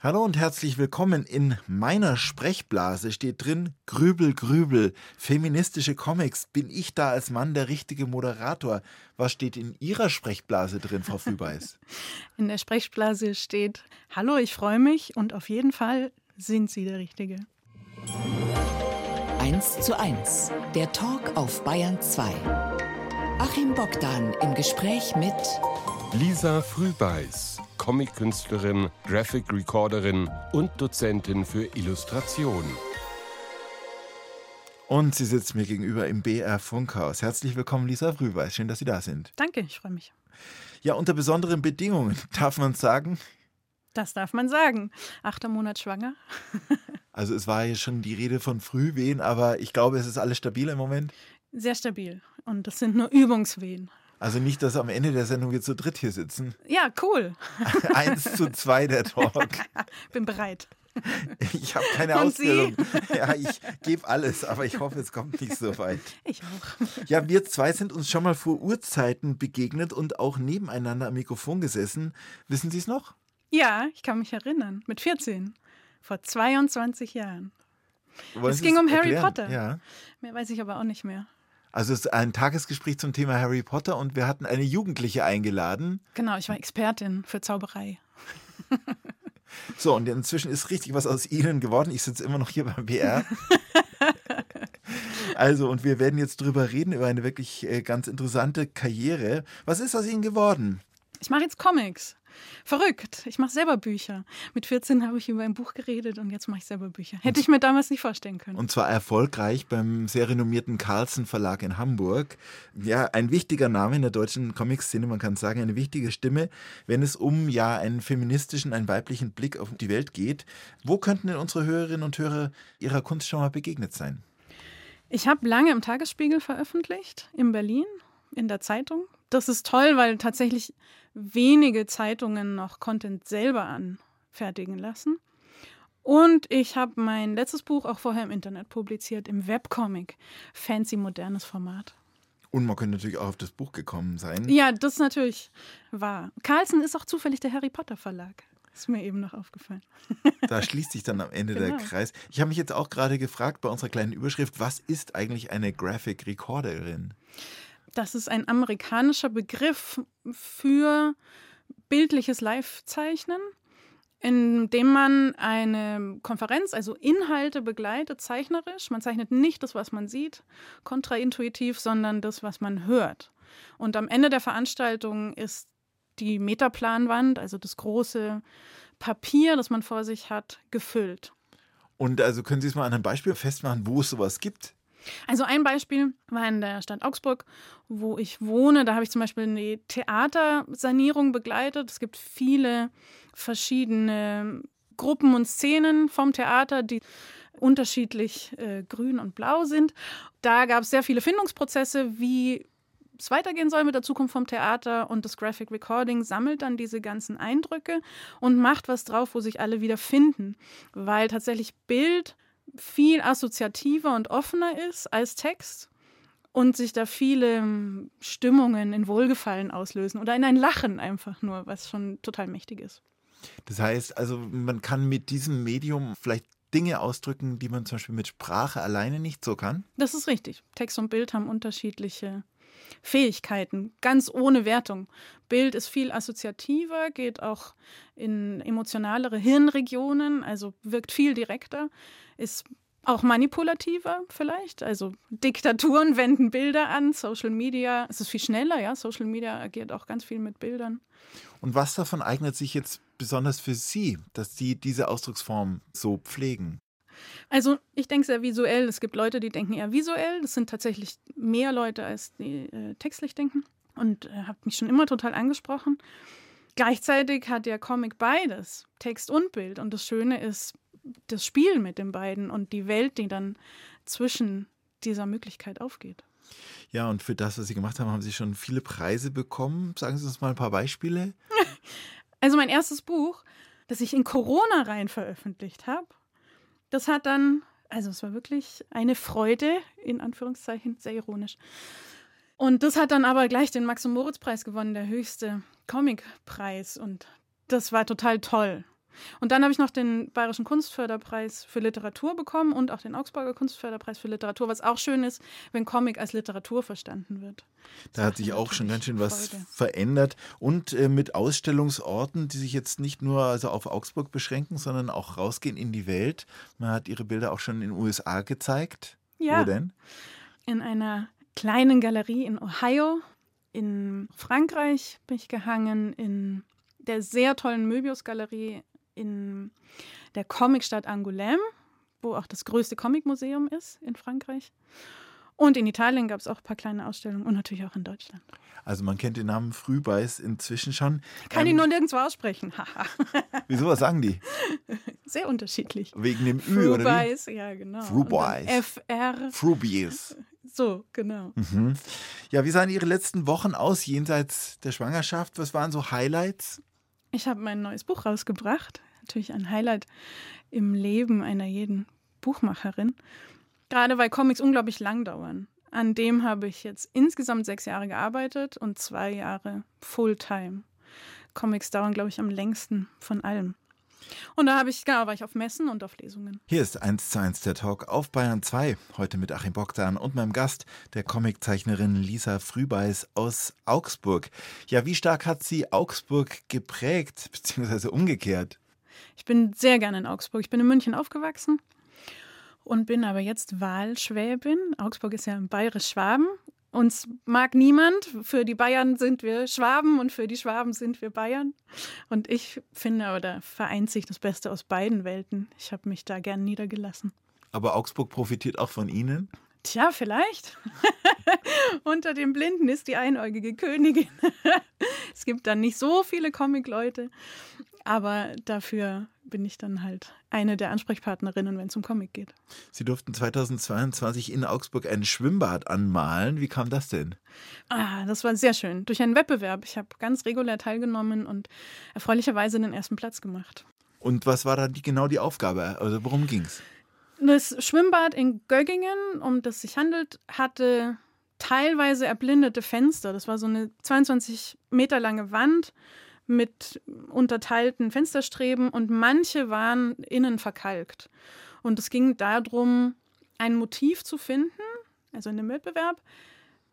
Hallo und herzlich willkommen. In meiner Sprechblase steht drin Grübel, Grübel, feministische Comics. Bin ich da als Mann der richtige Moderator? Was steht in Ihrer Sprechblase drin, Frau Fübeis? In der Sprechblase steht Hallo, ich freue mich und auf jeden Fall sind Sie der Richtige. 1 zu 1, der Talk auf Bayern 2. Achim Bogdan im Gespräch mit Lisa Frühbeiß, Comic-Künstlerin, Graphic-Recorderin und Dozentin für Illustration. Und sie sitzt mir gegenüber im BR Funkhaus. Herzlich willkommen, Lisa Frühbeiß. Schön, dass Sie da sind. Danke, ich freue mich. Ja, unter besonderen Bedingungen darf man sagen. Das darf man sagen. Achter Monat schwanger. Also es war ja schon die Rede von Frühwehen, aber ich glaube, es ist alles stabil im Moment. Sehr stabil. Und das sind nur Übungswehen. Also nicht, dass am Ende der Sendung wir zu dritt hier sitzen. Ja, cool. Eins zu zwei der Talk. Bin bereit. Ich habe keine Und Ausbildung. Ja, ich gebe alles, aber ich hoffe, es kommt nicht so weit. Ich auch. Ja, wir zwei sind uns schon mal vor Urzeiten begegnet und auch nebeneinander am Mikrofon gesessen. Wissen Sie es noch? Ja, ich kann mich erinnern. Mit 14. Vor 22 Jahren. Wollen Es Sie ging um Harry erklären? Potter. Ja. Mehr weiß ich aber auch nicht mehr. Also es ist ein Tagesgespräch zum Thema Harry Potter und wir hatten eine Jugendliche eingeladen. Genau, ich war Expertin für Zauberei. So, und inzwischen ist richtig was aus Ihnen geworden. Ich sitze immer noch hier beim BR. Also, und wir werden jetzt drüber reden, über eine wirklich äh, ganz interessante Karriere. Was ist aus Ihnen geworden? Ich mache jetzt Comics. Verrückt. Ich mache selber Bücher. Mit 14 habe ich über ein Buch geredet und jetzt mache ich selber Bücher. Hätte ich mir damals nicht vorstellen können. Und zwar erfolgreich beim sehr renommierten Carlsen Verlag in Hamburg. Ja, ein wichtiger Name in der deutschen Comic-Szene, man kann sagen, eine wichtige Stimme, wenn es um ja einen feministischen, einen weiblichen Blick auf die Welt geht. Wo könnten denn unsere Hörerinnen und Hörer Ihrer Kunst schon mal begegnet sein? Ich habe lange im Tagesspiegel veröffentlicht, in Berlin, in der Zeitung. Das ist toll, weil tatsächlich wenige Zeitungen noch Content selber anfertigen lassen. Und ich habe mein letztes Buch auch vorher im Internet publiziert, im Webcomic. Fancy modernes Format. Und man könnte natürlich auch auf das Buch gekommen sein. Ja, das ist natürlich wahr. Carlsen ist auch zufällig der Harry Potter Verlag. Ist mir eben noch aufgefallen. Da schließt sich dann am Ende der Genau. Kreis. Ich habe mich jetzt auch gerade gefragt bei unserer kleinen Überschrift, was ist eigentlich eine Graphic Recorderin? Das ist ein amerikanischer Begriff für bildliches Live-Zeichnen, in dem man eine Konferenz, also Inhalte begleitet, zeichnerisch. Man zeichnet nicht das, was man sieht, kontraintuitiv, sondern das, was man hört. Und am Ende der Veranstaltung ist die Metaplanwand, also das große Papier, das man vor sich hat, gefüllt. Und also können Sie es mal an einem Beispiel festmachen, wo es sowas gibt? Also ein Beispiel war in der Stadt Augsburg, wo ich wohne. Da habe ich zum Beispiel eine Theatersanierung begleitet. Es gibt viele verschiedene Gruppen und Szenen vom Theater, die unterschiedlich äh, grün und blau sind. Da gab es sehr viele Findungsprozesse, wie es weitergehen soll mit der Zukunft vom Theater und das Graphic Recording sammelt dann diese ganzen Eindrücke und macht was drauf, wo sich alle wieder finden, weil tatsächlich Bild viel assoziativer und offener ist als Text und sich da viele ähm, Stimmungen in Wohlgefallen auslösen oder in ein Lachen einfach nur, was schon total mächtig ist. Das heißt, also man kann mit diesem Medium vielleicht Dinge ausdrücken, die man zum Beispiel mit Sprache alleine nicht so kann. Das ist richtig. Text und Bild haben unterschiedliche Fähigkeiten, ganz ohne Wertung. Bild ist viel assoziativer, geht auch in emotionalere Hirnregionen, also wirkt viel direkter, ist auch manipulativer vielleicht. Also Diktaturen wenden Bilder an, Social Media, es ist viel schneller, ja. Social Media agiert auch ganz viel mit Bildern. Und was davon eignet sich jetzt besonders für Sie, dass Sie diese Ausdrucksform so pflegen? Also ich denke sehr visuell. Es gibt Leute, die denken eher visuell. Das sind tatsächlich mehr Leute, als die äh, textlich denken. Und äh, hat mich schon immer total angesprochen. Gleichzeitig hat der Comic beides, Text und Bild. Und das Schöne ist das Spiel mit den beiden und die Welt, die dann zwischen dieser Möglichkeit aufgeht. Ja, und für das, was Sie gemacht haben, haben Sie schon viele Preise bekommen. Sagen Sie uns mal ein paar Beispiele. Also mein erstes Buch, das ich in Corona rein veröffentlicht habe, das hat dann, also es war wirklich eine Freude, in Anführungszeichen, sehr ironisch. Und das hat dann aber gleich den Max- und Moritz-Preis gewonnen, der höchste Comicpreis. Und das war total toll. Und dann habe ich noch den Bayerischen Kunstförderpreis für Literatur bekommen und auch den Augsburger Kunstförderpreis für Literatur, was auch schön ist, wenn Comic als Literatur verstanden wird. Da hat sich auch schon ganz schön was Freude. verändert und äh, mit Ausstellungsorten, die sich jetzt nicht nur also auf Augsburg beschränken, sondern auch rausgehen in die Welt. Man hat ihre Bilder auch schon in den USA gezeigt. Ja. Wo denn? In einer kleinen Galerie in Ohio. In Frankreich bin ich gehangen, in der sehr tollen Möbius-Galerie in der Comicstadt Angoulême, wo auch das größte Comicmuseum ist in Frankreich. Und in Italien gab es auch ein paar kleine Ausstellungen und natürlich auch in Deutschland. Also man kennt den Namen Frühbeiß inzwischen schon. Kann ähm, ihn nur nirgendwo aussprechen. Wieso, was sagen die? Sehr unterschiedlich. Wegen dem Ü, oder Frühbeiß, ja genau. Frühbeiß. FR. Frühbeiß. So, genau. Mhm. Ja, wie sahen Ihre letzten Wochen aus jenseits der Schwangerschaft? Was waren so Highlights? Ich habe mein neues Buch rausgebracht. Natürlich ein Highlight im Leben einer jeden Buchmacherin. Gerade weil Comics unglaublich lang dauern. An dem habe ich jetzt insgesamt sechs Jahre gearbeitet und zwei Jahre Fulltime. Comics dauern, glaube ich, am längsten von allem. Und da habe ich, genau, war ich auf Messen und auf Lesungen. Hier ist 1 zu 1 der Talk auf Bayern 2. Heute mit Achim Bogdan und meinem Gast, der Comiczeichnerin Lisa Frühbeiß aus Augsburg. Ja, wie stark hat sie Augsburg geprägt, beziehungsweise umgekehrt? Ich bin sehr gerne in Augsburg. Ich bin in München aufgewachsen und bin aber jetzt Wahlschwäbin. Augsburg ist ja im Bayerisch-Schwaben. Uns mag niemand. Für die Bayern sind wir Schwaben und für die Schwaben sind wir Bayern. Und ich finde aber, da vereint sich das Beste aus beiden Welten. Ich habe mich da gern niedergelassen. Aber Augsburg profitiert auch von Ihnen? Tja, vielleicht. Unter den Blinden ist die einäugige Königin. es gibt dann nicht so viele Comic-Leute. Aber dafür bin ich dann halt eine der Ansprechpartnerinnen, wenn es um Comic geht. Sie durften 2022 in Augsburg ein Schwimmbad anmalen. Wie kam das denn? Ah, das war sehr schön. Durch einen Wettbewerb. Ich habe ganz regulär teilgenommen und erfreulicherweise den ersten Platz gemacht. Und was war dann die, genau die Aufgabe? Also worum ging es? Das Schwimmbad in Göggingen, um das sich handelt, hatte teilweise erblindete Fenster. Das war so eine 22 Meter lange Wand mit unterteilten Fensterstreben und manche waren innen verkalkt. Und es ging darum, ein Motiv zu finden, also in dem Wettbewerb,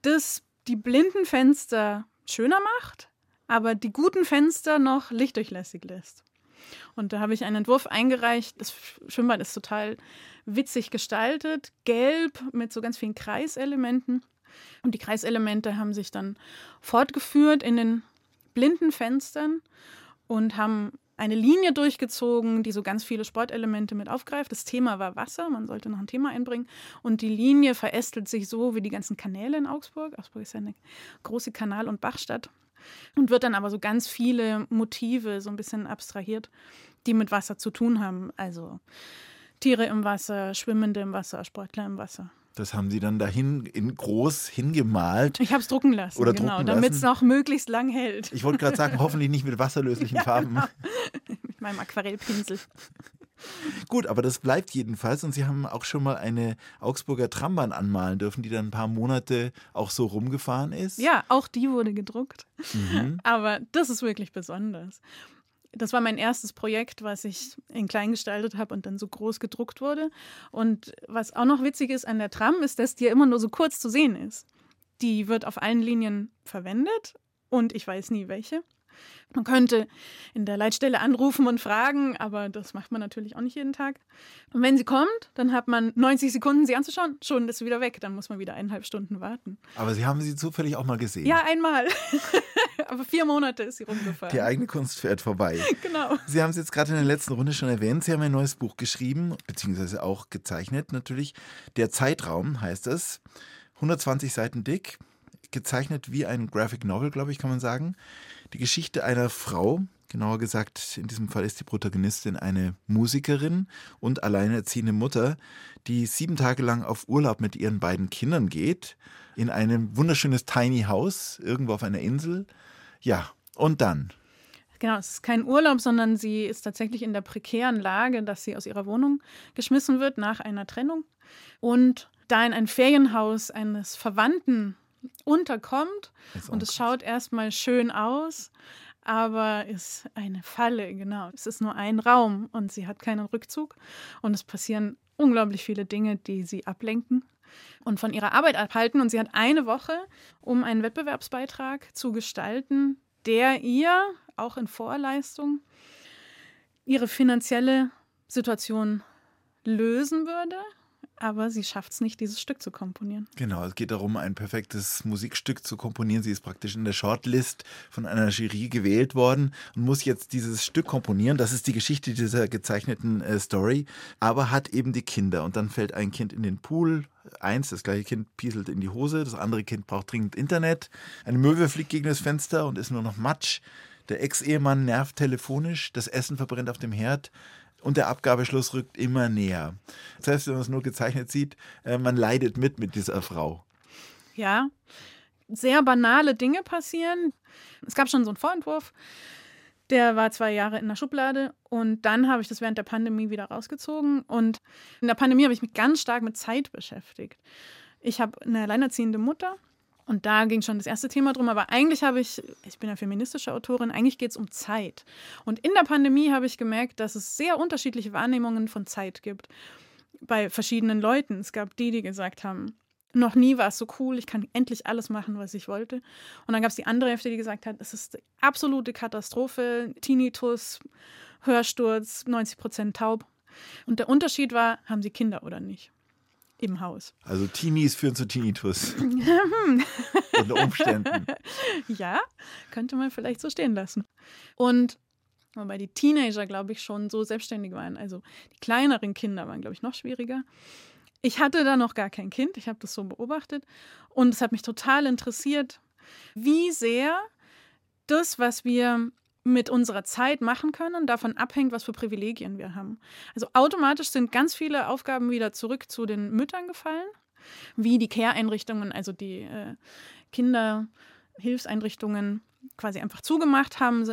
das die blinden Fenster schöner macht, aber die guten Fenster noch lichtdurchlässig lässt. Und da habe ich einen Entwurf eingereicht. Das Schwimmbad ist total witzig gestaltet, gelb mit so ganz vielen Kreiselementen. Und die Kreiselemente haben sich dann fortgeführt in den blinden Fenstern und haben eine Linie durchgezogen, die so ganz viele Sportelemente mit aufgreift. Das Thema war Wasser, man sollte noch ein Thema einbringen. Und die Linie verästelt sich so wie die ganzen Kanäle in Augsburg. Augsburg ist ja eine große Kanal- und Bachstadt. Und wird dann aber so ganz viele Motive so ein bisschen abstrahiert, die mit Wasser zu tun haben. Also Tiere im Wasser, Schwimmende im Wasser, Sportler im Wasser. Das haben sie dann dahin in groß hingemalt. Ich habe es drucken lassen, Oder genau, damit es noch möglichst lang hält. Ich wollte gerade sagen, hoffentlich nicht mit wasserlöslichen ja, Farben. Genau. Mit meinem Aquarellpinsel. Gut, aber das bleibt jedenfalls. Und Sie haben auch schon mal eine Augsburger Trambahn anmalen dürfen, die dann ein paar Monate auch so rumgefahren ist. Ja, auch die wurde gedruckt. Mhm. Aber das ist wirklich besonders das war mein erstes Projekt, was ich in klein gestaltet habe und dann so groß gedruckt wurde. Und was auch noch witzig ist an der Tram, ist, dass die ja immer nur so kurz zu sehen ist. Die wird auf allen Linien verwendet und ich weiß nie welche. Man könnte in der Leitstelle anrufen und fragen, aber das macht man natürlich auch nicht jeden Tag. Und wenn sie kommt, dann hat man 90 Sekunden, sie anzuschauen, schon ist sie wieder weg. Dann muss man wieder eineinhalb Stunden warten. Aber Sie haben sie zufällig auch mal gesehen? Ja, einmal. aber vier Monate ist sie rumgefahren. Die eigene Kunst fährt vorbei. genau. Sie haben es jetzt gerade in der letzten Runde schon erwähnt. Sie haben ein neues Buch geschrieben, beziehungsweise auch gezeichnet natürlich. Der Zeitraum heißt es. 120 Seiten dick, gezeichnet wie ein Graphic Novel, glaube ich, kann man sagen. Die Geschichte einer Frau, genauer gesagt, in diesem Fall ist die Protagonistin eine Musikerin und alleinerziehende Mutter, die sieben Tage lang auf Urlaub mit ihren beiden Kindern geht, in ein wunderschönes Tiny House irgendwo auf einer Insel. Ja, und dann? Genau, es ist kein Urlaub, sondern sie ist tatsächlich in der prekären Lage, dass sie aus ihrer Wohnung geschmissen wird nach einer Trennung und da in ein Ferienhaus eines Verwandten unterkommt und es schaut erstmal schön aus, aber ist eine Falle, genau. Es ist nur ein Raum und sie hat keinen Rückzug und es passieren unglaublich viele Dinge, die sie ablenken und von ihrer Arbeit abhalten. Und sie hat eine Woche, um einen Wettbewerbsbeitrag zu gestalten, der ihr, auch in Vorleistung, ihre finanzielle Situation lösen würde aber sie schafft es nicht, dieses Stück zu komponieren. Genau, es geht darum, ein perfektes Musikstück zu komponieren. Sie ist praktisch in der Shortlist von einer Jury gewählt worden und muss jetzt dieses Stück komponieren. Das ist die Geschichte dieser gezeichneten äh, Story, aber hat eben die Kinder. Und dann fällt ein Kind in den Pool. Eins, das gleiche Kind pieselt in die Hose, das andere Kind braucht dringend Internet. Eine Möwe fliegt gegen das Fenster und ist nur noch Matsch. Der Ex-Ehemann nervt telefonisch, das Essen verbrennt auf dem Herd und der Abgabeschluss rückt immer näher. Selbst wenn man es nur gezeichnet sieht, äh, man leidet mit mit dieser Frau. Ja, sehr banale Dinge passieren. Es gab schon so einen Vorentwurf, der war zwei Jahre in der Schublade und dann habe ich das während der Pandemie wieder rausgezogen. Und in der Pandemie habe ich mich ganz stark mit Zeit beschäftigt. Ich habe eine alleinerziehende Mutter und da ging schon das erste Thema drum. Aber eigentlich habe ich, ich bin ja feministische Autorin, eigentlich geht es um Zeit. Und in der Pandemie habe ich gemerkt, dass es sehr unterschiedliche Wahrnehmungen von Zeit gibt bei verschiedenen Leuten. Es gab die, die gesagt haben, noch nie war es so cool, ich kann endlich alles machen, was ich wollte. Und dann gab es die andere Hälfte, die gesagt hat, es ist absolute Katastrophe, Tinnitus, Hörsturz, 90 Prozent taub. Und der Unterschied war, haben sie Kinder oder nicht? Im Haus. Also Teenies führen zu Tinnitus. Unter Umständen. Ja, könnte man vielleicht so stehen lassen. Und wobei die Teenager, glaube ich, schon so selbstständig waren. Also die kleineren Kinder waren, glaube ich, noch schwieriger. Ich hatte da noch gar kein Kind, ich habe das so beobachtet. Und es hat mich total interessiert, wie sehr das, was wir mit unserer Zeit machen können, davon abhängt, was für Privilegien wir haben. Also automatisch sind ganz viele Aufgaben wieder zurück zu den Müttern gefallen, wie die Care-Einrichtungen, also die äh, Kinderhilfseinrichtungen quasi einfach zugemacht haben.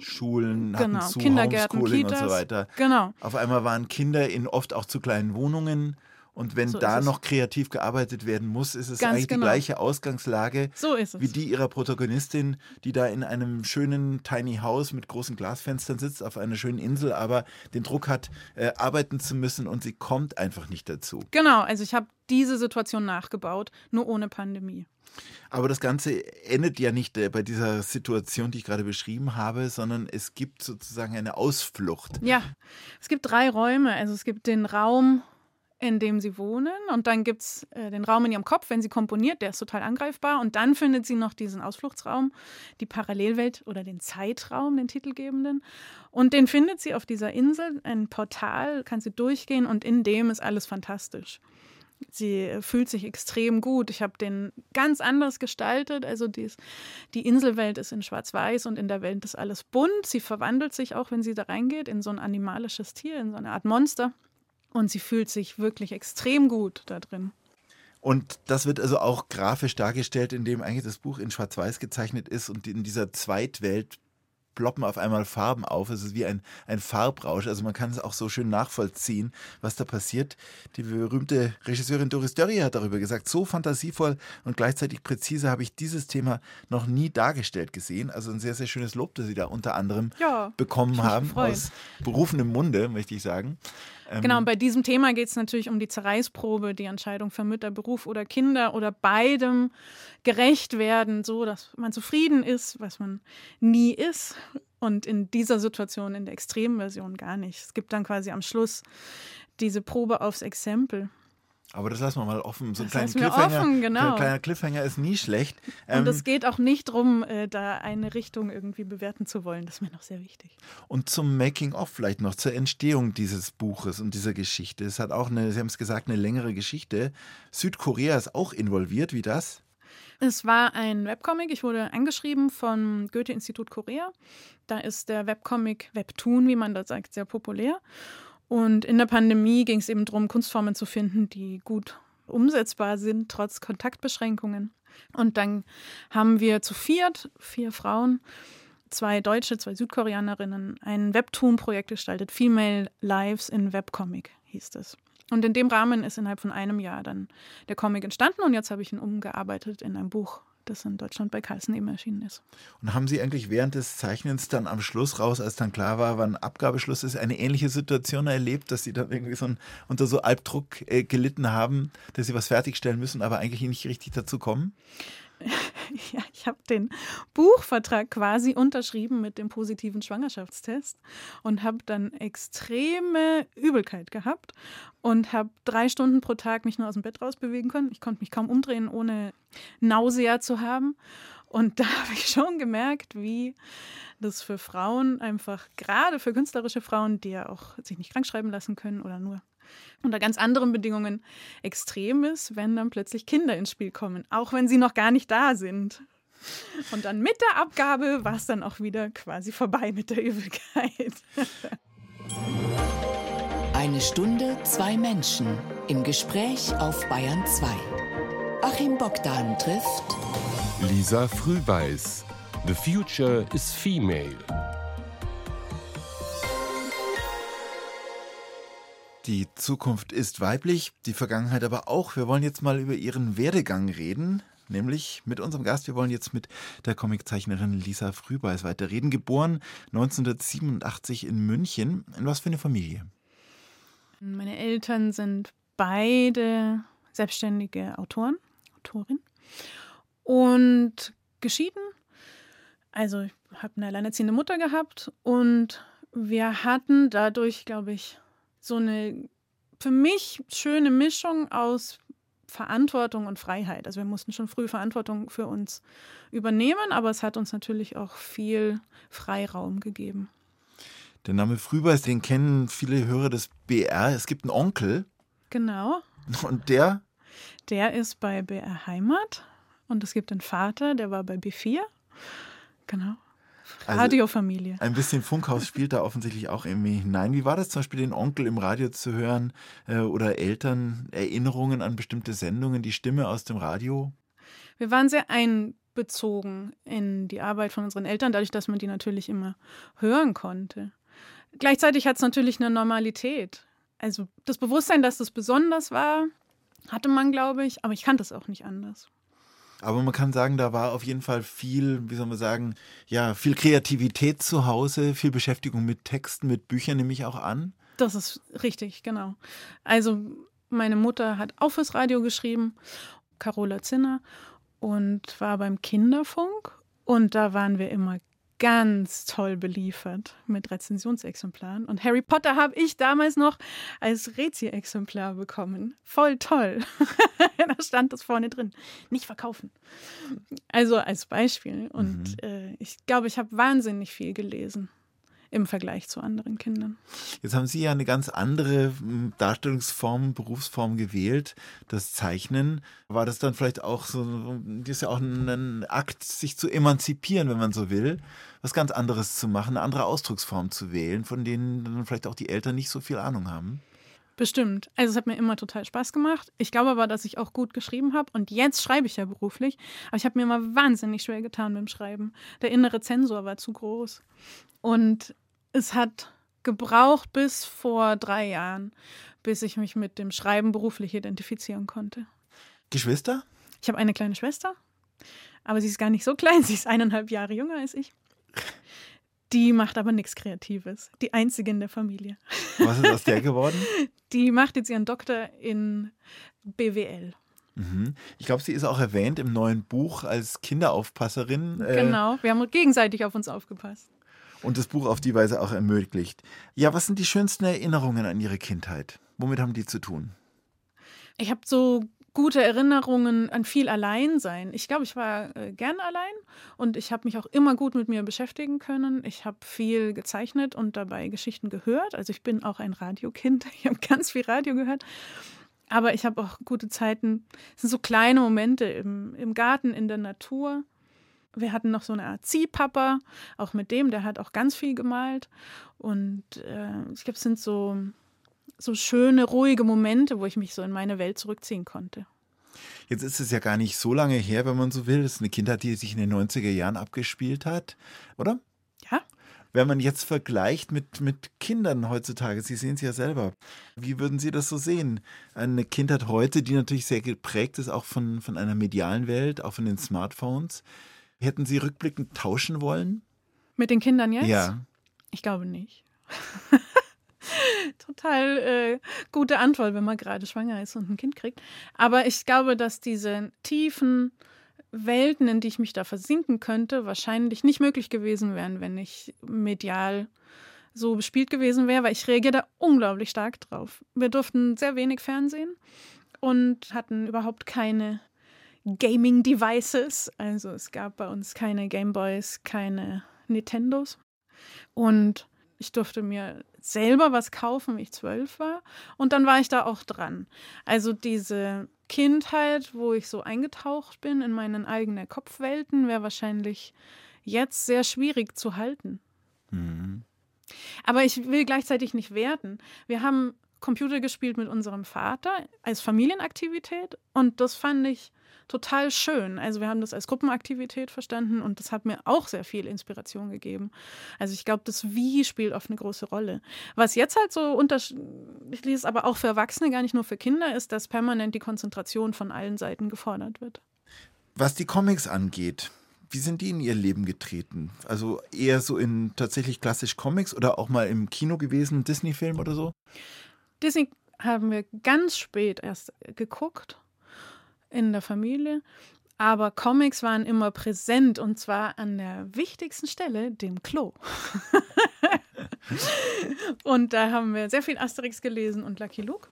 Schulen, genau, zu, Kindergärten, Homeschooling Kitas, und so weiter. Genau. Auf einmal waren Kinder in oft auch zu kleinen Wohnungen und wenn So da noch kreativ gearbeitet werden muss, ist es Ganz eigentlich genau. die gleiche Ausgangslage So wie die ihrer Protagonistin, die da in einem schönen Tiny House mit großen Glasfenstern sitzt, auf einer schönen Insel, aber den Druck hat, äh, arbeiten zu müssen und sie kommt einfach nicht dazu. Genau, also ich habe diese Situation nachgebaut, nur ohne Pandemie. Aber das Ganze endet ja nicht äh, bei dieser Situation, die ich gerade beschrieben habe, sondern es gibt sozusagen eine Ausflucht. Ja, es gibt drei Räume. Also es gibt den Raum, in dem sie wohnen und dann gibt es äh, den Raum in ihrem Kopf, wenn sie komponiert, der ist total angreifbar und dann findet sie noch diesen Ausfluchtsraum, die Parallelwelt oder den Zeitraum, den titelgebenden und den findet sie auf dieser Insel, ein Portal, kann sie durchgehen und in dem ist alles fantastisch. Sie äh, fühlt sich extrem gut. Ich habe den ganz anders gestaltet. Also dies, die Inselwelt ist in Schwarz-Weiß und in der Welt ist alles bunt. Sie verwandelt sich auch, wenn sie da reingeht, in so ein animalisches Tier, in so eine Art Monster. Und sie fühlt sich wirklich extrem gut da drin. Und das wird also auch grafisch dargestellt, indem eigentlich das Buch in Schwarz-Weiß gezeichnet ist und in dieser Zweitwelt ploppen auf einmal Farben auf. Es ist wie ein, ein Farbrausch. Also man kann es auch so schön nachvollziehen, was da passiert. Die berühmte Regisseurin Doris Dörrie hat darüber gesagt, so fantasievoll und gleichzeitig präzise habe ich dieses Thema noch nie dargestellt gesehen. Also ein sehr, sehr schönes Lob, das Sie da unter anderem Ja, bekommen haben, freuen. aus berufenem Munde, möchte ich sagen. Ähm, Genau, und bei diesem Thema geht es natürlich um die Zerreißprobe, die Entscheidung für Mütter, Beruf oder Kinder oder beidem gerecht werden, so dass man zufrieden ist, was man nie ist. Und in dieser Situation, in der Extremversion gar nicht. Es gibt dann quasi am Schluss diese Probe aufs Exempel. Aber das lassen wir mal offen. So ein kleiner Cliffhanger, offen, genau. ein kleiner Cliffhanger ist nie schlecht. Und Ähm, es geht auch nicht darum, äh, da eine Richtung irgendwie bewerten zu wollen. Das ist mir noch sehr wichtig. Und zum Making-of vielleicht noch, zur Entstehung dieses Buches und dieser Geschichte. Es hat auch eine, Sie haben es gesagt, eine längere Geschichte. Südkorea ist auch involviert, wie das? Es war ein Webcomic. Ich wurde angeschrieben vom Goethe-Institut Korea. Da ist der Webcomic Webtoon, wie man da sagt, sehr populär. Und in der Pandemie ging es eben darum, Kunstformen zu finden, die gut umsetzbar sind, trotz Kontaktbeschränkungen. Und dann haben wir zu viert, vier Frauen, zwei Deutsche, zwei Südkoreanerinnen, ein Webtoon-Projekt gestaltet. Female Lives in Webcomic hieß es. Und in dem Rahmen ist innerhalb von einem Jahr dann der Comic entstanden und jetzt habe ich ihn umgearbeitet in ein Buch, das in Deutschland bei Carlsen eben erschienen ist. Und haben Sie eigentlich während des Zeichnens dann am Schluss raus, als dann klar war, wann Abgabeschluss ist, eine ähnliche Situation erlebt, dass Sie da irgendwie so ein, unter so Albdruck äh, gelitten haben, dass Sie was fertigstellen müssen, aber eigentlich nicht richtig dazu kommen? ja, ich habe den Buchvertrag quasi unterschrieben mit dem positiven Schwangerschaftstest und habe dann extreme Übelkeit gehabt und habe drei Stunden pro Tag mich nur aus dem Bett rausbewegen können. Ich konnte mich kaum umdrehen, ohne Nausea zu haben. Und da habe ich schon gemerkt, wie das für Frauen einfach, gerade für künstlerische Frauen, die ja auch sich nicht krank schreiben lassen können oder nur unter ganz anderen Bedingungen extrem ist, wenn dann plötzlich Kinder ins Spiel kommen, auch wenn sie noch gar nicht da sind. Und dann mit der Abgabe war es dann auch wieder quasi vorbei mit der Übelkeit. Eine Stunde, zwei Menschen im Gespräch auf Bayern 2. Achim Bogdan trifft Lisa Frühbeiß. The future is female. Die Zukunft ist weiblich, die Vergangenheit aber auch. Wir wollen jetzt mal über ihren Werdegang reden, nämlich mit unserem Gast. Wir wollen jetzt mit der Comiczeichnerin Lisa Frühbeis weiterreden. Geboren 1987 in München. In was für eine Familie? Meine Eltern sind beide selbstständige Autoren, Autorin und geschieden. Also ich habe eine alleinerziehende Mutter gehabt und wir hatten dadurch, glaube ich, so eine für mich schöne Mischung aus Verantwortung und Freiheit. Also wir mussten schon früh Verantwortung für uns übernehmen, aber es hat uns natürlich auch viel Freiraum gegeben. Der Name Frühbeis, den kennen viele Hörer des BR. Es gibt einen Onkel. Genau. Und der? Der ist bei BR Heimat. Und es gibt einen Vater, der war bei B4. Genau. Also Radiofamilie. Ein bisschen Funkhaus spielt da offensichtlich auch irgendwie hinein. Wie war das zum Beispiel, den Onkel im Radio zu hören äh, oder Eltern Erinnerungen an bestimmte Sendungen, die Stimme aus dem Radio? Wir waren sehr einbezogen in die Arbeit von unseren Eltern, dadurch, dass man die natürlich immer hören konnte. Gleichzeitig hat es natürlich eine Normalität. Also das Bewusstsein, dass das besonders war, hatte man, glaube ich, aber ich kannte es auch nicht anders. Aber man kann sagen, da war auf jeden Fall viel, wie soll man sagen, ja, viel Kreativität zu Hause, viel Beschäftigung mit Texten, mit Büchern nehme ich auch an. Das ist richtig, genau. Also meine Mutter hat auch fürs Radio geschrieben, Carola Zinner, und war beim Kinderfunk. Und da waren wir immer ganz toll beliefert mit Rezensionsexemplaren. Und Harry Potter habe ich damals noch als Rezi-Exemplar bekommen. Voll toll. da stand das vorne drin. Nicht verkaufen. Also als Beispiel. Und mhm. äh, ich glaube, ich habe wahnsinnig viel gelesen im Vergleich zu anderen Kindern. Jetzt haben Sie ja eine ganz andere hm, Darstellungsform, Berufsform gewählt, das Zeichnen. War das dann vielleicht auch so, das ist ja auch ein Akt, sich zu emanzipieren, wenn man so will, was ganz anderes zu machen, eine andere Ausdrucksform zu wählen, von denen dann vielleicht auch die Eltern nicht so viel Ahnung haben? Bestimmt. Also es hat mir immer total Spaß gemacht. Ich glaube aber, dass ich auch gut geschrieben habe. Und jetzt schreibe ich ja beruflich. Aber ich habe mir immer wahnsinnig schwer getan beim Schreiben. Der innere Zensor war zu groß. Und es hat gebraucht bis vor drei Jahren, bis ich mich mit dem Schreiben beruflich identifizieren konnte. Geschwister? Ich habe eine kleine Schwester, aber sie ist gar nicht so klein, sie ist eineinhalb Jahre jünger als ich. Die macht aber nichts Kreatives. Die einzige in der Familie. Was ist aus der geworden? Die macht jetzt ihren Doktor in BWL. Mhm. Ich glaube, sie ist auch erwähnt im neuen Buch als Kinderaufpasserin. Äh, genau, wir haben gegenseitig auf uns aufgepasst und das Buch auf die Weise auch ermöglicht. Ja, was sind die schönsten Erinnerungen an Ihre Kindheit? Womit haben die zu tun? Ich habe so gute Erinnerungen an viel Alleinsein. Ich glaube, ich war äh, gern allein und ich habe mich auch immer gut mit mir beschäftigen können. Ich habe viel gezeichnet und dabei Geschichten gehört. Also ich bin auch ein Radiokind. Ich habe ganz viel Radio gehört. Aber ich habe auch gute Zeiten. Es sind so kleine Momente im, im Garten, in der Natur wir hatten noch so eine Art Ziehpapa, auch mit dem, der hat auch ganz viel gemalt. Und äh, ich glaube, es sind so, so schöne, ruhige Momente, wo ich mich so in meine Welt zurückziehen konnte. Jetzt ist es ja gar nicht so lange her, wenn man so will. Das ist eine Kindheit, die sich in den 90er Jahren abgespielt hat, oder? Ja. Wenn man jetzt vergleicht mit, mit Kindern heutzutage, Sie sehen es ja selber, wie würden Sie das so sehen? Eine Kindheit heute, die natürlich sehr geprägt ist, auch von, von einer medialen Welt, auch von den Smartphones. Hätten Sie rückblickend tauschen wollen? Mit den Kindern jetzt? Ja. Ich glaube nicht. Total äh, gute Antwort, wenn man gerade schwanger ist und ein Kind kriegt. Aber ich glaube, dass diese tiefen Welten, in die ich mich da versinken könnte, wahrscheinlich nicht möglich gewesen wären, wenn ich medial so bespielt gewesen wäre, weil ich reagiere da unglaublich stark drauf. Wir durften sehr wenig Fernsehen und hatten überhaupt keine Gaming-Devices. Also es gab bei uns keine Gameboys, keine Nintendos. Und ich durfte mir selber was kaufen, wie ich zwölf war. Und dann war ich da auch dran. Also diese Kindheit, wo ich so eingetaucht bin in meine eigenen Kopfwelten, wäre wahrscheinlich jetzt sehr schwierig zu halten. Mhm. Aber ich will gleichzeitig nicht werten. Wir haben Computer gespielt mit unserem Vater als Familienaktivität und das fand ich total schön. Also wir haben das als Gruppenaktivität verstanden und das hat mir auch sehr viel Inspiration gegeben. Also ich glaube, das Wie spielt oft eine große Rolle. Was jetzt halt so unterschiedlich ist, aber auch für Erwachsene, gar nicht nur für Kinder, ist, dass permanent die Konzentration von allen Seiten gefordert wird. Was die Comics angeht, wie sind die in ihr Leben getreten? Also eher so in tatsächlich klassisch Comics oder auch mal im Kino gewesen, Disney-Film oder so? Disney haben wir ganz spät erst geguckt in der Familie. Aber Comics waren immer präsent und zwar an der wichtigsten Stelle, dem Klo. und da haben wir sehr viel Asterix gelesen und Lucky Luke.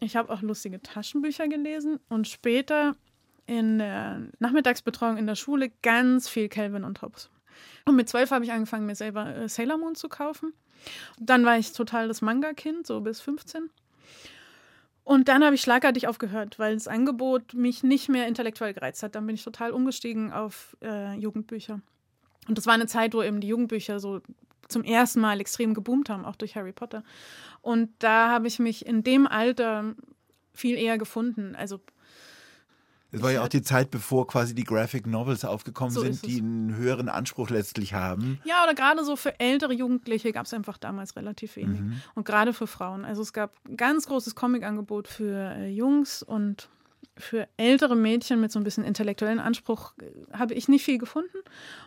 Ich habe auch lustige Taschenbücher gelesen und später in der Nachmittagsbetreuung in der Schule ganz viel Calvin und Hobbes. Und mit zwölf habe ich angefangen, mir selber äh, Sailor Moon zu kaufen. Dann war ich total das Manga-Kind, so bis 15. Und dann habe ich schlagartig aufgehört, weil das Angebot mich nicht mehr intellektuell gereizt hat. Dann bin ich total umgestiegen auf äh, Jugendbücher. Und das war eine Zeit, wo eben die Jugendbücher so zum ersten Mal extrem geboomt haben, auch durch Harry Potter. Und da habe ich mich in dem Alter viel eher gefunden. Also es war ja auch die Zeit, bevor quasi die Graphic Novels aufgekommen so sind, die einen höheren Anspruch letztlich haben. Ja, oder gerade so für ältere Jugendliche gab es einfach damals relativ wenig. Mhm. Und gerade für Frauen. Also es gab ein ganz großes Comic-Angebot für äh, Jungs und für ältere Mädchen mit so ein bisschen intellektuellen Anspruch äh, habe ich nicht viel gefunden.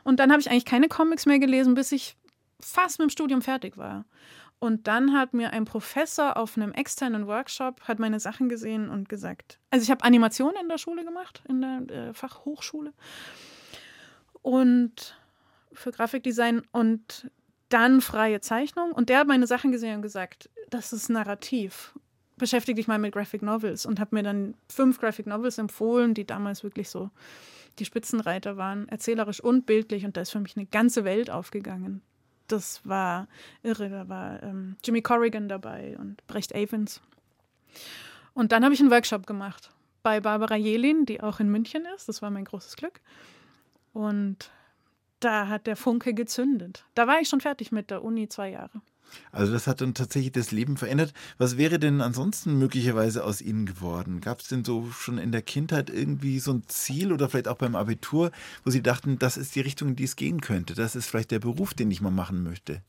Und dann habe ich eigentlich keine Comics mehr gelesen, bis ich fast mit dem Studium fertig war. Und dann hat mir ein Professor auf einem externen Workshop hat meine Sachen gesehen und gesagt, also ich habe Animation in der Schule gemacht, in der äh, Fachhochschule und für Grafikdesign und dann freie Zeichnung. Und der hat meine Sachen gesehen und gesagt, das ist narrativ. Beschäftige dich mal mit Graphic Novels und habe mir dann fünf Graphic Novels empfohlen, die damals wirklich so die Spitzenreiter waren, erzählerisch und bildlich. Und da ist für mich eine ganze Welt aufgegangen das war irre. Da war ähm, Jimmy Corrigan dabei und Brecht Avens. Und dann habe ich einen Workshop gemacht bei Barbara Jelin, die auch in München ist. Das war mein großes Glück. Und da hat der Funke gezündet. Da war ich schon fertig mit der Uni zwei Jahre. Also das hat dann tatsächlich das Leben verändert. Was wäre denn ansonsten möglicherweise aus Ihnen geworden? Gab es denn so schon in der Kindheit irgendwie so ein Ziel oder vielleicht auch beim Abitur, wo Sie dachten, das ist die Richtung, in die es gehen könnte? Das ist vielleicht der Beruf, den ich mal machen möchte?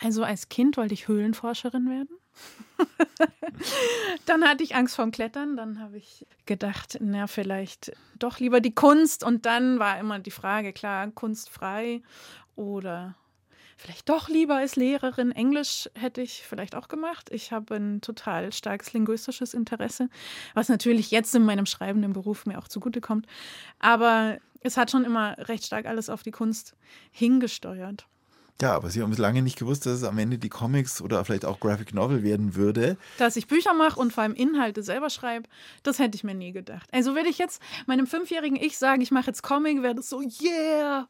Also als Kind wollte ich Höhlenforscherin werden. dann hatte ich Angst vorm Klettern. Dann habe ich gedacht, na, vielleicht doch lieber die Kunst. Und dann war immer die Frage, klar, kunstfrei oder vielleicht doch lieber als Lehrerin. Englisch hätte ich vielleicht auch gemacht. Ich habe ein total starkes linguistisches Interesse, was natürlich jetzt in meinem schreibenden Beruf mir auch zugutekommt. Aber es hat schon immer recht stark alles auf die Kunst hingesteuert. Ja, aber Sie haben es lange nicht gewusst, dass es am Ende die Comics oder vielleicht auch Graphic Novel werden würde. Dass ich Bücher mache und vor allem Inhalte selber schreibe, das hätte ich mir nie gedacht. Also würde ich jetzt meinem fünfjährigen Ich sagen, ich mache jetzt Comic, wäre das so, yeah,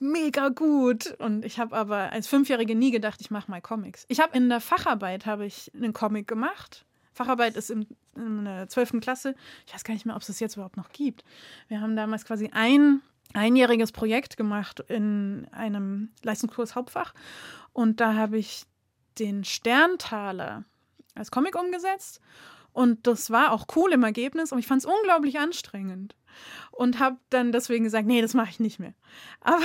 mega gut. Und ich habe aber als Fünfjährige nie gedacht, ich mache mal Comics. Ich habe in der Facharbeit habe ich einen Comic gemacht. Facharbeit ist in, in der 12. Klasse. Ich weiß gar nicht mehr, ob es das jetzt überhaupt noch gibt. Wir haben damals quasi ein einjähriges Projekt gemacht in einem Leistungskurs Hauptfach. Und da habe ich den Sterntaler als Comic umgesetzt. Und das war auch cool im Ergebnis, aber ich fand es unglaublich anstrengend. Und habe dann deswegen gesagt, nee, das mache ich nicht mehr. Aber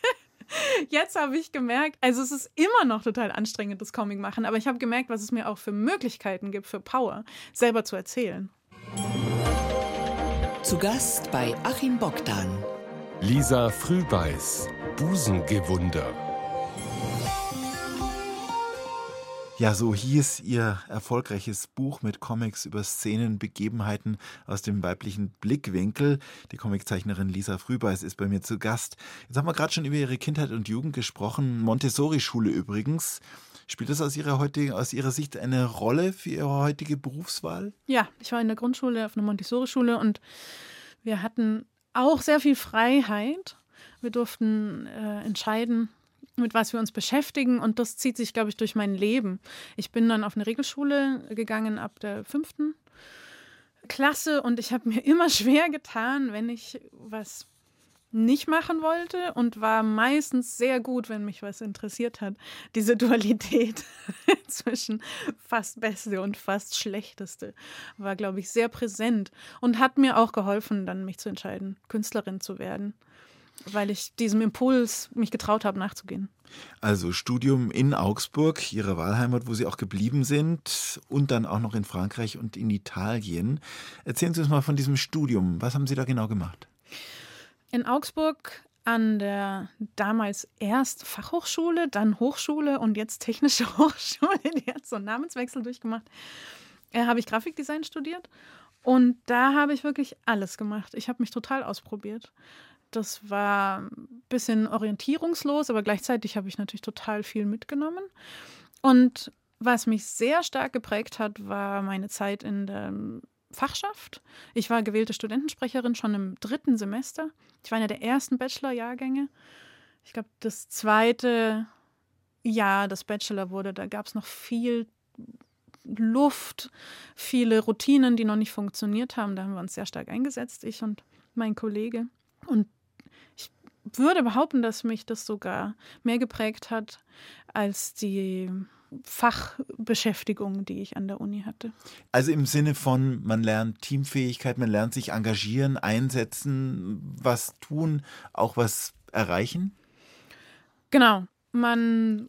jetzt habe ich gemerkt, also es ist immer noch total anstrengend, das Comic machen, aber ich habe gemerkt, was es mir auch für Möglichkeiten gibt, für Power, selber zu erzählen. Zu Gast bei Achim Bogdan. Lisa Frühbeiß, Busengewunder. Ja, so hieß ihr erfolgreiches Buch mit Comics über Szenen, Begebenheiten aus dem weiblichen Blickwinkel. Die Comiczeichnerin Lisa Frühbeiß ist bei mir zu Gast. Jetzt haben wir gerade schon über ihre Kindheit und Jugend gesprochen. Montessori-Schule übrigens. Spielt das aus ihrer, heutigen, aus ihrer Sicht eine Rolle für ihre heutige Berufswahl? Ja, ich war in der Grundschule auf einer Montessori-Schule und wir hatten auch sehr viel Freiheit. Wir durften äh, entscheiden, mit was wir uns beschäftigen. Und das zieht sich, glaube ich, durch mein Leben. Ich bin dann auf eine Regelschule gegangen ab der fünften Klasse und ich habe mir immer schwer getan, wenn ich was nicht machen wollte und war meistens sehr gut, wenn mich was interessiert hat. Diese Dualität zwischen fast Beste und fast Schlechteste war, glaube ich, sehr präsent und hat mir auch geholfen, dann mich zu entscheiden, Künstlerin zu werden weil ich diesem Impuls mich getraut habe, nachzugehen. Also Studium in Augsburg, Ihre Wahlheimat, wo Sie auch geblieben sind und dann auch noch in Frankreich und in Italien. Erzählen Sie uns mal von diesem Studium. Was haben Sie da genau gemacht? In Augsburg an der damals erst Fachhochschule, dann Hochschule und jetzt Technische Hochschule, die hat so einen Namenswechsel durchgemacht, äh, habe ich Grafikdesign studiert. Und da habe ich wirklich alles gemacht. Ich habe mich total ausprobiert. Das war ein bisschen orientierungslos, aber gleichzeitig habe ich natürlich total viel mitgenommen. Und was mich sehr stark geprägt hat, war meine Zeit in der Fachschaft. Ich war gewählte Studentensprecherin schon im dritten Semester. Ich war einer der ersten Bachelor-Jahrgänge. Ich glaube, das zweite Jahr das Bachelor wurde, da gab es noch viel Luft, viele Routinen, die noch nicht funktioniert haben. Da haben wir uns sehr stark eingesetzt, ich und mein Kollege. Und würde behaupten, dass mich das sogar mehr geprägt hat als die Fachbeschäftigung, die ich an der Uni hatte. Also im Sinne von, man lernt Teamfähigkeit, man lernt sich engagieren, einsetzen, was tun, auch was erreichen? Genau. Man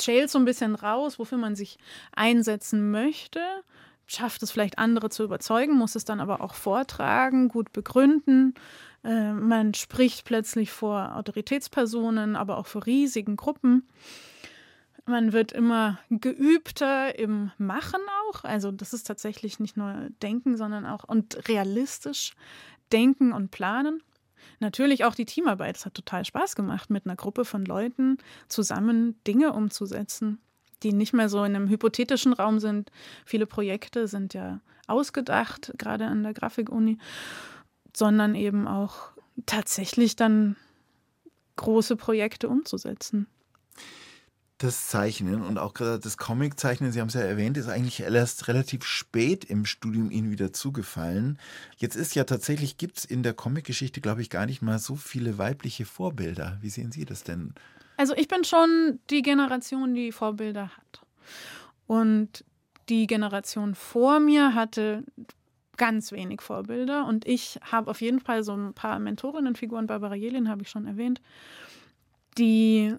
schält so ein bisschen raus, wofür man sich einsetzen möchte, schafft es vielleicht andere zu überzeugen, muss es dann aber auch vortragen, gut begründen äh, man spricht plötzlich vor Autoritätspersonen, aber auch vor riesigen Gruppen. Man wird immer geübter im Machen auch. Also das ist tatsächlich nicht nur Denken, sondern auch und realistisch denken und planen. Natürlich auch die Teamarbeit. Es hat total Spaß gemacht, mit einer Gruppe von Leuten zusammen Dinge umzusetzen, die nicht mehr so in einem hypothetischen Raum sind. Viele Projekte sind ja ausgedacht, gerade an der Grafikuni sondern eben auch tatsächlich dann große Projekte umzusetzen. Das Zeichnen und auch gerade das Comiczeichnen, Sie haben es ja erwähnt, ist eigentlich erst relativ spät im Studium Ihnen wieder zugefallen. Jetzt ist ja tatsächlich, gibt es in der Comicgeschichte, glaube ich, gar nicht mal so viele weibliche Vorbilder. Wie sehen Sie das denn? Also ich bin schon die Generation, die Vorbilder hat. Und die Generation vor mir hatte ganz wenig Vorbilder. Und ich habe auf jeden Fall so ein paar Mentorinnenfiguren, Barbara Jelin habe ich schon erwähnt, die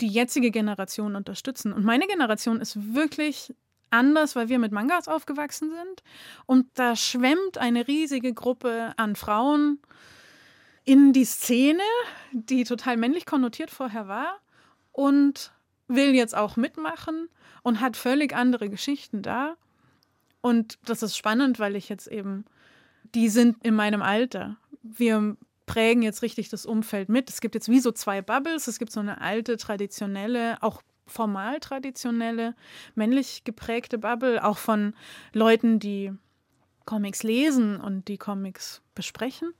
die jetzige Generation unterstützen. Und meine Generation ist wirklich anders, weil wir mit Mangas aufgewachsen sind. Und da schwemmt eine riesige Gruppe an Frauen in die Szene, die total männlich konnotiert vorher war und will jetzt auch mitmachen und hat völlig andere Geschichten da. Und das ist spannend, weil ich jetzt eben, die sind in meinem Alter. Wir prägen jetzt richtig das Umfeld mit. Es gibt jetzt wie so zwei Bubbles. Es gibt so eine alte, traditionelle, auch formal traditionelle, männlich geprägte Bubble, auch von Leuten, die Comics lesen und die Comics besprechen.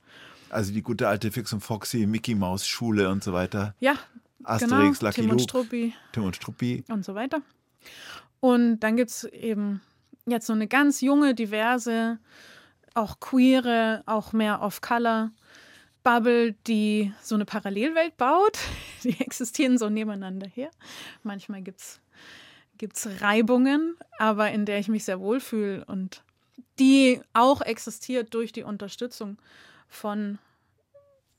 Also die gute alte Fix und Foxy, Mickey Maus Schule und so weiter. Ja, Asterix, genau. Lucky Tim und Luke, Struppi Tim und Struppi. und so weiter. Und dann gibt es eben jetzt so eine ganz junge, diverse, auch queere, auch mehr off-color Bubble, die so eine Parallelwelt baut. Die existieren so nebeneinander her. Manchmal gibt es Reibungen, aber in der ich mich sehr wohlfühle und die auch existiert durch die Unterstützung von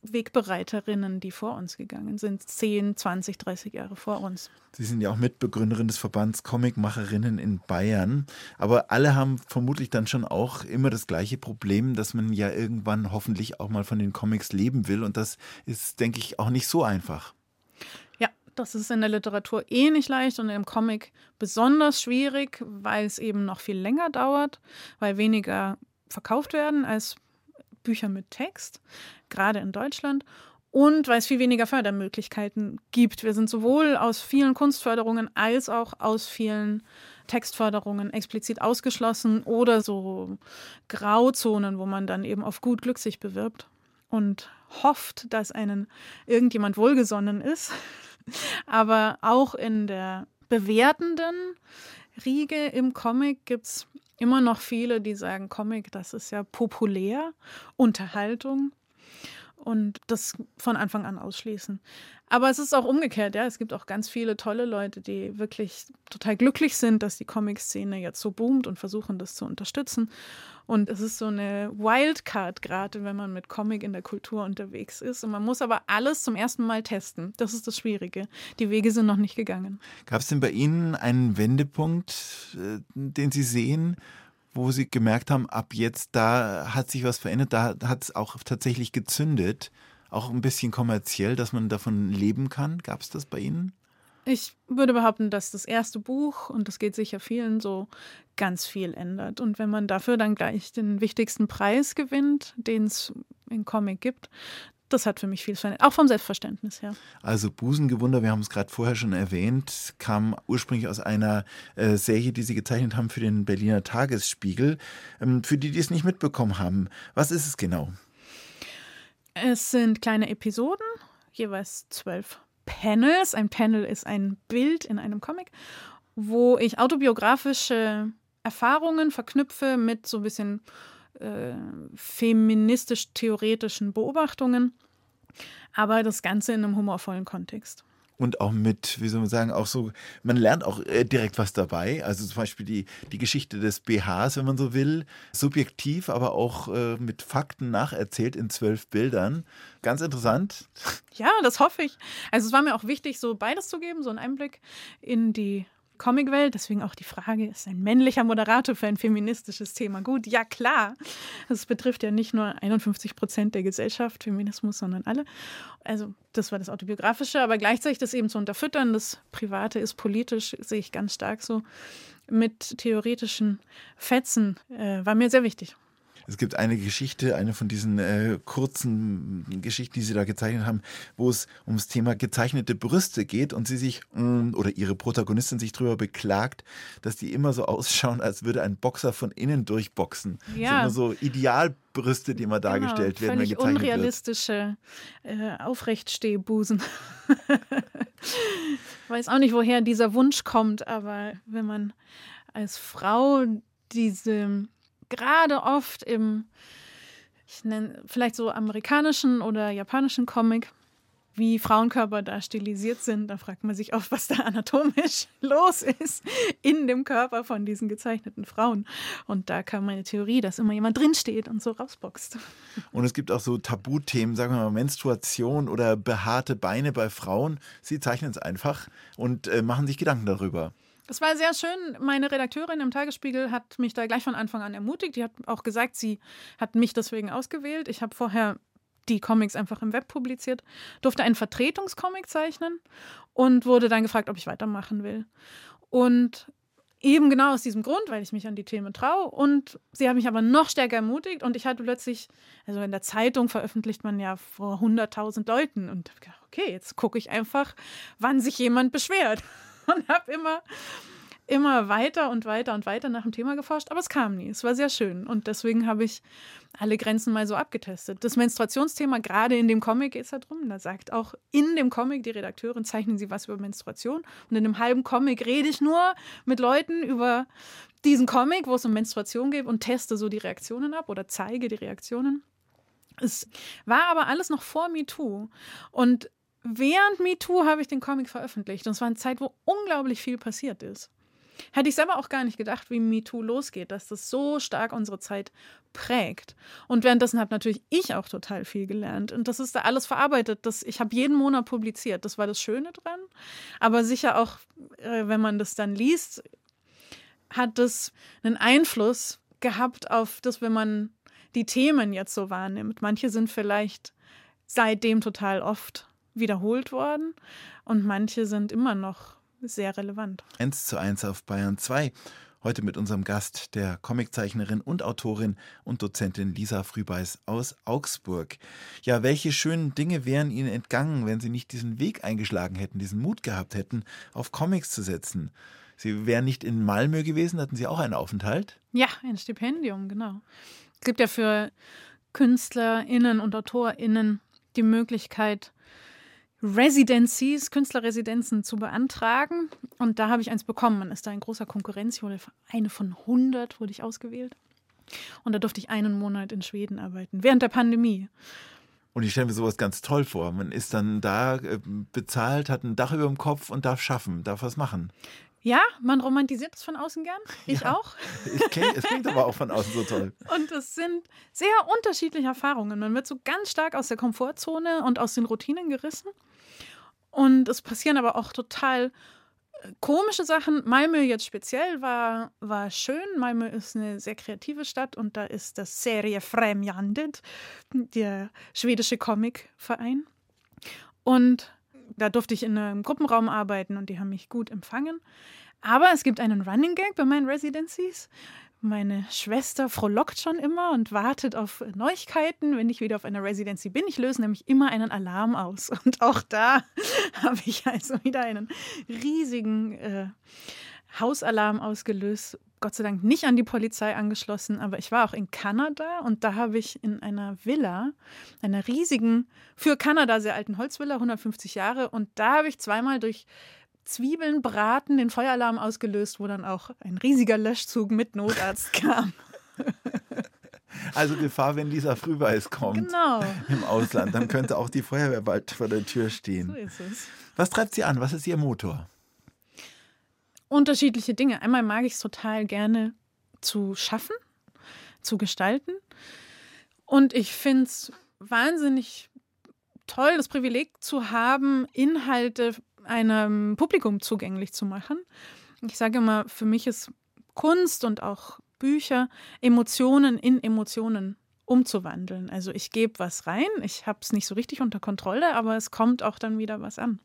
Wegbereiterinnen, die vor uns gegangen sind, 10, 20, 30 Jahre vor uns. Sie sind ja auch Mitbegründerin des Verbands Comicmacherinnen in Bayern. Aber alle haben vermutlich dann schon auch immer das gleiche Problem, dass man ja irgendwann hoffentlich auch mal von den Comics leben will. Und das ist, denke ich, auch nicht so einfach. Ja, das ist in der Literatur eh nicht leicht und im Comic besonders schwierig, weil es eben noch viel länger dauert, weil weniger verkauft werden als Bücher mit Text, gerade in Deutschland. Und weil es viel weniger Fördermöglichkeiten gibt. Wir sind sowohl aus vielen Kunstförderungen als auch aus vielen Textförderungen explizit ausgeschlossen oder so Grauzonen, wo man dann eben auf gut Glück sich bewirbt und hofft, dass einen irgendjemand wohlgesonnen ist. Aber auch in der bewertenden Riege im Comic gibt es immer noch viele, die sagen, Comic, das ist ja populär, Unterhaltung und das von Anfang an ausschließen. Aber es ist auch umgekehrt, ja. Es gibt auch ganz viele tolle Leute, die wirklich total glücklich sind, dass die Comic-Szene jetzt so boomt und versuchen, das zu unterstützen. Und es ist so eine Wildcard, gerade wenn man mit Comic in der Kultur unterwegs ist. Und man muss aber alles zum ersten Mal testen. Das ist das Schwierige. Die Wege sind noch nicht gegangen. Gab es denn bei Ihnen einen Wendepunkt, äh, den Sie sehen, wo Sie gemerkt haben, ab jetzt, da hat sich was verändert, da hat es auch tatsächlich gezündet? Auch ein bisschen kommerziell, dass man davon leben kann? Gab es das bei Ihnen? Ich würde behaupten, dass das erste Buch, und das geht sicher vielen so, ganz viel ändert. Und wenn man dafür dann gleich den wichtigsten Preis gewinnt, den es in Comic gibt, das hat für mich viel verändert, auch vom Selbstverständnis her. Also Busengewunder, wir haben es gerade vorher schon erwähnt, kam ursprünglich aus einer äh, Serie, die Sie gezeichnet haben für den Berliner Tagesspiegel. Ähm, für die, die es nicht mitbekommen haben, was ist es genau? Es sind kleine Episoden, jeweils zwölf Panels. Ein Panel ist ein Bild in einem Comic, wo ich autobiografische Erfahrungen verknüpfe mit so ein bisschen äh, feministisch-theoretischen Beobachtungen, aber das Ganze in einem humorvollen Kontext und auch mit, wie soll man sagen, auch so, man lernt auch äh, direkt was dabei. Also zum Beispiel die, die Geschichte des BHs, wenn man so will, subjektiv, aber auch äh, mit Fakten nacherzählt in zwölf Bildern. Ganz interessant. Ja, das hoffe ich. Also es war mir auch wichtig, so beides zu geben, so einen Einblick in die Comicwelt. Deswegen auch die Frage, ist ein männlicher Moderator für ein feministisches Thema gut? Ja, klar. Das betrifft ja nicht nur 51 Prozent der Gesellschaft, Feminismus, sondern alle. Also das war das Autobiografische, aber gleichzeitig das eben zu unterfüttern, das Private ist politisch, sehe ich ganz stark so, mit theoretischen Fetzen, äh, war mir sehr wichtig. Es gibt eine Geschichte, eine von diesen äh, kurzen Geschichten, die Sie da gezeichnet haben, wo es ums Thema gezeichnete Brüste geht und Sie sich mm, oder Ihre Protagonistin sich darüber beklagt, dass die immer so ausschauen, als würde ein Boxer von innen durchboxen. Ja. Das sind immer so Idealbrüste, die immer dargestellt genau, werden, wenn gezeichnet unrealistische äh, Aufrechtstehbusen. ich weiß auch nicht, woher dieser Wunsch kommt, aber wenn man als Frau diese gerade oft im, ich nenne vielleicht so amerikanischen oder japanischen Comic, wie Frauenkörper da stilisiert sind, da fragt man sich oft, was da anatomisch los ist in dem Körper von diesen gezeichneten Frauen. Und da kam meine Theorie, dass immer jemand drinsteht und so rausboxt. Und es gibt auch so Tabuthemen, sagen wir mal Menstruation oder behaarte Beine bei Frauen. Sie zeichnen es einfach und äh, machen sich Gedanken darüber. Es war sehr schön. Meine Redakteurin im Tagesspiegel hat mich da gleich von Anfang an ermutigt. Die hat auch gesagt, sie hat mich deswegen ausgewählt. Ich habe vorher die Comics einfach im Web publiziert, durfte einen Vertretungscomic zeichnen und wurde dann gefragt, ob ich weitermachen will. Und eben genau aus diesem Grund, weil ich mich an die Themen traue. Und sie hat mich aber noch stärker ermutigt und ich hatte plötzlich, also in der Zeitung veröffentlicht man ja vor 100.000 Leuten und gedacht, okay, jetzt gucke ich einfach, wann sich jemand beschwert. Und habe immer, immer weiter und weiter und weiter nach dem Thema geforscht, aber es kam nie. Es war sehr schön und deswegen habe ich alle Grenzen mal so abgetestet. Das Menstruationsthema, gerade in dem Comic geht es da drum. Da sagt auch in dem Comic die Redakteurin, zeichnen Sie was über Menstruation. Und in einem halben Comic rede ich nur mit Leuten über diesen Comic, wo es um Menstruation geht und teste so die Reaktionen ab oder zeige die Reaktionen. Es war aber alles noch vor MeToo. Und während MeToo habe ich den Comic veröffentlicht. Und es war eine Zeit, wo unglaublich viel passiert ist. Hätte ich selber auch gar nicht gedacht, wie MeToo losgeht, dass das so stark unsere Zeit prägt. Und währenddessen habe natürlich ich auch total viel gelernt. Und das ist da alles verarbeitet. Das, ich habe jeden Monat publiziert. Das war das Schöne dran. Aber sicher auch, äh, wenn man das dann liest, hat das einen Einfluss gehabt auf das, wenn man die Themen jetzt so wahrnimmt. Manche sind vielleicht seitdem total oft wiederholt worden und manche sind immer noch sehr relevant. 1 zu 1 auf Bayern 2. Heute mit unserem Gast, der Comiczeichnerin und Autorin und Dozentin Lisa Frühbeiß aus Augsburg. Ja, welche schönen Dinge wären Ihnen entgangen, wenn Sie nicht diesen Weg eingeschlagen hätten, diesen Mut gehabt hätten, auf Comics zu setzen? Sie wären nicht in Malmö gewesen, hatten Sie auch einen Aufenthalt? Ja, ein Stipendium, genau. Es gibt ja für KünstlerInnen und AutorInnen die Möglichkeit, Residencies, Künstlerresidenzen zu beantragen. Und da habe ich eins bekommen. Man ist da in großer Konkurrenz. Ich wurde eine von 100 wurde ich ausgewählt. Und da durfte ich einen Monat in Schweden arbeiten, während der Pandemie. Und ich stelle mir sowas ganz toll vor. Man ist dann da äh, bezahlt, hat ein Dach über dem Kopf und darf schaffen, darf was machen. Ja, man romantisiert es von außen gern. Ich ja, auch. Ich kenn, es klingt aber auch von außen so toll. Und es sind sehr unterschiedliche Erfahrungen. Man wird so ganz stark aus der Komfortzone und aus den Routinen gerissen. Und es passieren aber auch total äh, komische Sachen. Malmö jetzt speziell war, war schön. Malmö ist eine sehr kreative Stadt und da ist das Serie Främjandet, der schwedische Comicverein. Und da durfte ich in einem Gruppenraum arbeiten und die haben mich gut empfangen. Aber es gibt einen Running Gag bei meinen Residencies. Meine Schwester frohlockt schon immer und wartet auf Neuigkeiten, wenn ich wieder auf einer Residency bin. Ich löse nämlich immer einen Alarm aus. Und auch da habe ich also wieder einen riesigen äh, Hausalarm ausgelöst. Gott sei Dank nicht an die Polizei angeschlossen, aber ich war auch in Kanada und da habe ich in einer Villa, einer riesigen, für Kanada sehr alten Holzvilla, 150 Jahre, und da habe ich zweimal durch Zwiebeln braten den Feueralarm ausgelöst, wo dann auch ein riesiger Löschzug mit Notarzt kam. Also Gefahr, wenn Lisa Frühweiß kommt genau. im Ausland, dann könnte auch die Feuerwehr bald vor der Tür stehen. So ist es. Was treibt sie an? Was ist ihr Motor? Unterschiedliche Dinge. Einmal mag ich es total gerne zu schaffen, zu gestalten. Und ich finde es wahnsinnig toll, das Privileg zu haben, Inhalte einem Publikum zugänglich zu machen. Ich sage immer, für mich ist Kunst und auch Bücher Emotionen in Emotionen umzuwandeln. Also ich gebe was rein, ich habe es nicht so richtig unter Kontrolle, aber es kommt auch dann wieder was an.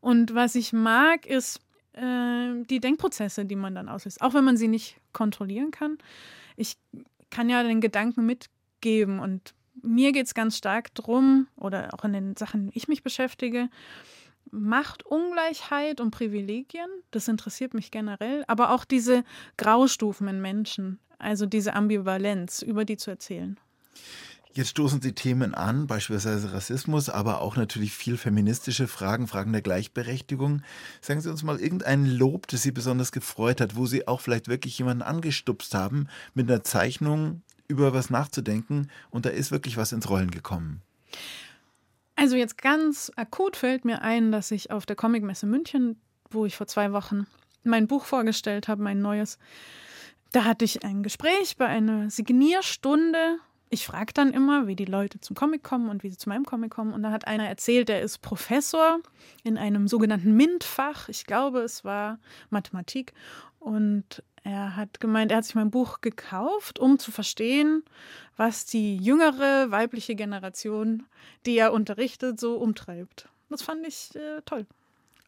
Und was ich mag, ist äh, die Denkprozesse, die man dann auslöst, auch wenn man sie nicht kontrollieren kann. Ich kann ja den Gedanken mitgeben und mir geht es ganz stark darum, oder auch in den Sachen, ich mich beschäftige, Macht, Ungleichheit und Privilegien, das interessiert mich generell, aber auch diese Graustufen in Menschen, also diese Ambivalenz, über die zu erzählen. Jetzt stoßen Sie Themen an, beispielsweise Rassismus, aber auch natürlich viel feministische Fragen, Fragen der Gleichberechtigung. Sagen Sie uns mal irgendein Lob, das Sie besonders gefreut hat, wo Sie auch vielleicht wirklich jemanden angestupst haben, mit einer Zeichnung über was nachzudenken und da ist wirklich was ins Rollen gekommen. Also jetzt ganz akut fällt mir ein, dass ich auf der Comicmesse München, wo ich vor zwei Wochen mein Buch vorgestellt habe, mein neues, da hatte ich ein Gespräch bei einer Signierstunde ich frage dann immer, wie die Leute zum Comic kommen und wie sie zu meinem Comic kommen. Und da hat einer erzählt, der ist Professor in einem sogenannten MINT-Fach. Ich glaube, es war Mathematik. Und er hat gemeint, er hat sich mein Buch gekauft, um zu verstehen, was die jüngere weibliche Generation, die er unterrichtet, so umtreibt. Das fand ich äh, toll.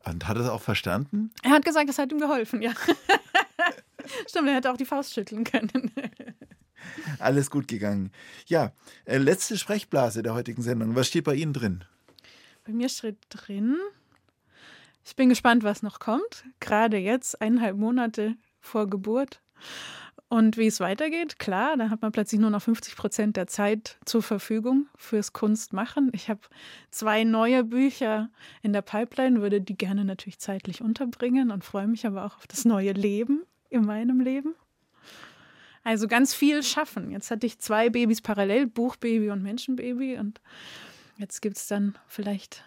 Und hat er es auch verstanden? Er hat gesagt, es hat ihm geholfen, ja. Stimmt, er hätte auch die Faust schütteln können. Alles gut gegangen. Ja, äh, letzte Sprechblase der heutigen Sendung. Was steht bei Ihnen drin? Bei mir steht drin, ich bin gespannt, was noch kommt. Gerade jetzt, eineinhalb Monate vor Geburt. Und wie es weitergeht, klar, da hat man plötzlich nur noch 50 Prozent der Zeit zur Verfügung fürs Kunstmachen. Ich habe zwei neue Bücher in der Pipeline, würde die gerne natürlich zeitlich unterbringen und freue mich aber auch auf das neue Leben in meinem Leben. Also ganz viel schaffen. Jetzt hatte ich zwei Babys parallel, Buchbaby und Menschenbaby. Und jetzt gibt es dann vielleicht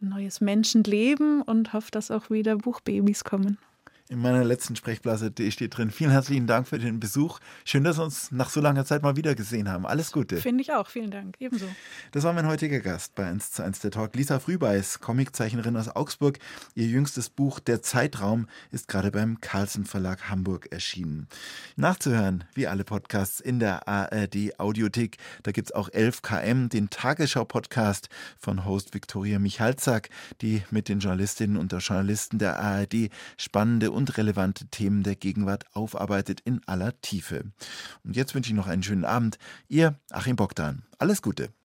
ein neues Menschenleben und hoffe, dass auch wieder Buchbabys kommen. In meiner letzten Sprechblase steht drin, vielen herzlichen Dank für den Besuch. Schön, dass wir uns nach so langer Zeit mal wieder gesehen haben. Alles Gute. Finde ich auch. Vielen Dank. Ebenso. Das war mein heutiger Gast bei 1 zu 1 der Talk. Lisa Frühbeiß, Comiczeichnerin aus Augsburg. Ihr jüngstes Buch Der Zeitraum ist gerade beim Carlsen Verlag Hamburg erschienen. Nachzuhören, wie alle Podcasts in der ARD Audiothek. Da gibt es auch 11KM, den Tagesschau-Podcast von Host Viktoria Michalzack, die mit den Journalistinnen und Journalisten der ARD spannende und relevante Themen der Gegenwart aufarbeitet in aller Tiefe. Und jetzt wünsche ich noch einen schönen Abend. Ihr Achim Bogdan. Alles Gute.